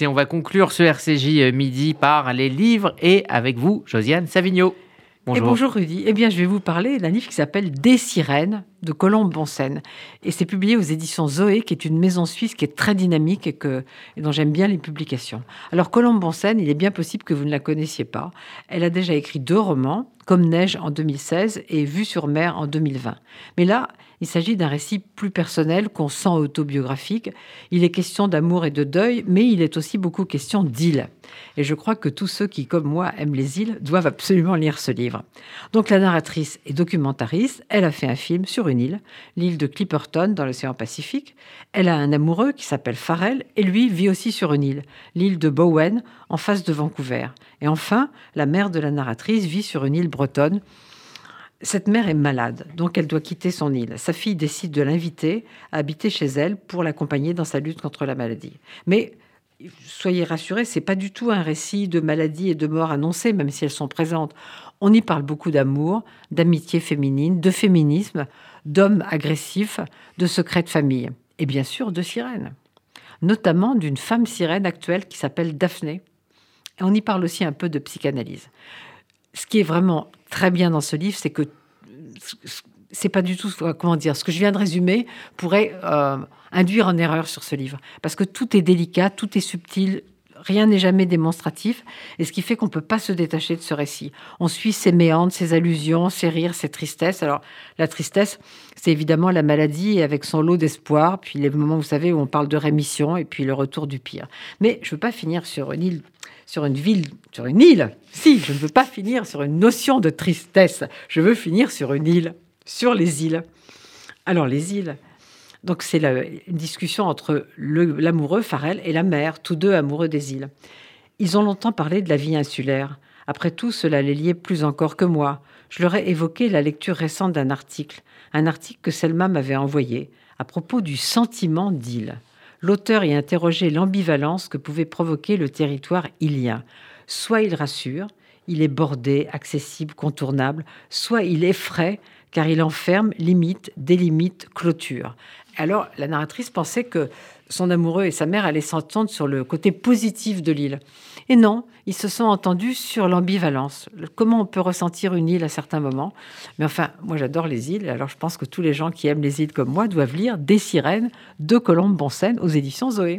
Et on va conclure ce RCJ midi par les livres et avec vous, Josiane Savigno. Bonjour. Et bonjour Rudy. Eh bien, je vais vous parler d'un livre qui s'appelle Des sirènes de Colombe Bonsen. Et c'est publié aux éditions Zoé, qui est une maison suisse qui est très dynamique et, que, dont j'aime bien les publications. Alors, Colombe Bonsen, il est bien possible que vous ne la connaissiez pas. Elle a déjà écrit deux romans, Comme Neige en 2016 et Vue sur mer en 2020. Mais là, il s'agit d'un récit plus personnel qu'on sent autobiographique. Il est question d'amour et de deuil, mais il est aussi beaucoup question d'îles. Et je crois que tous ceux qui, comme moi, aiment les îles doivent absolument lire ce livre. Donc la narratrice est documentariste. Elle a fait un film sur une île, l'île de Clipperton dans l'océan Pacifique. Elle a un amoureux qui s'appelle Farrell et lui vit aussi sur une île, l'île de Bowen, en face de Vancouver. Et enfin, la mère de la narratrice vit sur une île bretonne cette mère est malade, donc elle doit quitter son île. Sa fille décide de l'inviter à habiter chez elle pour l'accompagner dans sa lutte contre la maladie. Mais soyez rassurés, c'est pas du tout un récit de maladie et de mort annoncée, même si elles sont présentes. On y parle beaucoup d'amour, d'amitié féminine, de féminisme, d'hommes agressifs, de secrets de famille, et bien sûr de sirènes, notamment d'une femme sirène actuelle qui s'appelle Daphné. Et on y parle aussi un peu de psychanalyse ce qui est vraiment très bien dans ce livre, c'est que c'est pas du tout comment dire ce que je viens de résumer pourrait euh, induire en erreur sur ce livre parce que tout est délicat, tout est subtil, rien n'est jamais démonstratif et ce qui fait qu'on peut pas se détacher de ce récit. On suit ses méandres, ses allusions, ses rires, ses tristesses. Alors la tristesse, c'est évidemment la maladie avec son lot d'espoir, puis les moments vous savez où on parle de rémission et puis le retour du pire. Mais je veux pas finir sur une île sur une ville, sur une île. Si, je ne veux pas finir sur une notion de tristesse. Je veux finir sur une île, sur les îles. Alors, les îles. Donc, c'est la une discussion entre l'amoureux, Farrell, et la mère, tous deux amoureux des îles. Ils ont longtemps parlé de la vie insulaire. Après tout, cela les liait plus encore que moi. Je leur ai évoqué la lecture récente d'un article, un article que Selma m'avait envoyé, à propos du sentiment d'île l'auteur y interrogeait l'ambivalence que pouvait provoquer le territoire ilien. Soit il rassure, il est bordé, accessible, contournable, soit il effraie car il enferme, limite, délimite, clôture. Alors la narratrice pensait que son amoureux et sa mère allaient s'entendre sur le côté positif de l'île. Et non, ils se sont entendus sur l'ambivalence. Comment on peut ressentir une île à certains moments? Mais enfin, moi j'adore les îles, alors je pense que tous les gens qui aiment les îles comme moi doivent lire Des sirènes de Colombe Bonsen aux éditions Zoé.